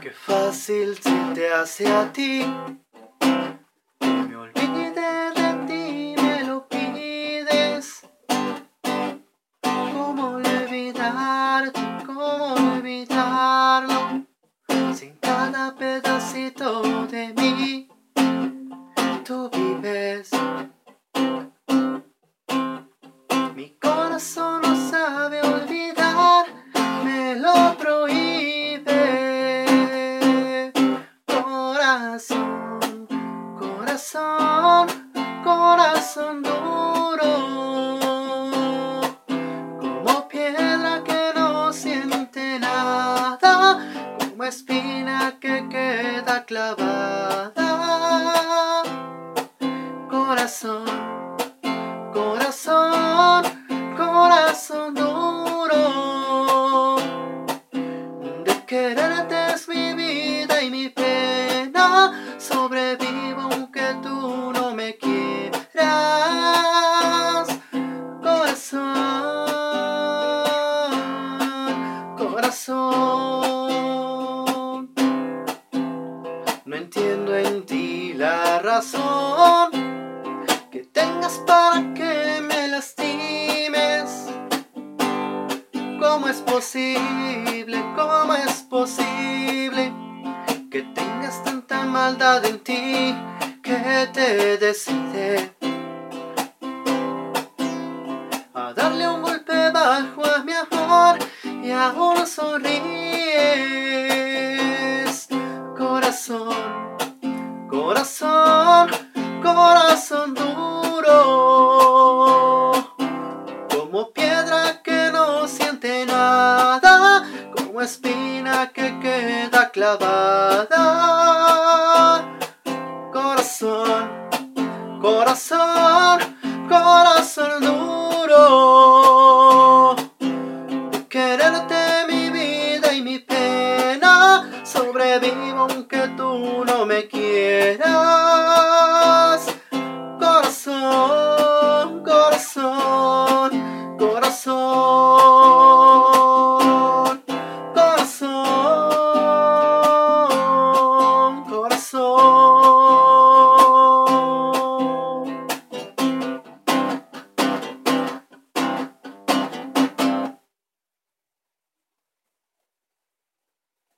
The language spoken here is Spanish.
Qué fácil se te hace a ti. Me olvide de ti, me lo pides. ¿Cómo olvidarte? ¿Cómo olvidarlo? Sin cada pedacito de mí, tú vives. Corazón, corazón, corazón duro. Como piedra que no siente nada, como espina que queda clavada. Corazón, corazón, corazón duro. De quererte es mi No entiendo en ti la razón que tengas para que me lastimes. ¿Cómo es posible? ¿Cómo es posible que tengas tanta maldad en ti que te decide a darle un golpe bajo a mi amor y aún sonríes? Que no siente nada, como espina que queda clavada. Corazón, corazón, corazón duro, quererte mi vida y mi pena, sobrevivo aunque tú no me quieras.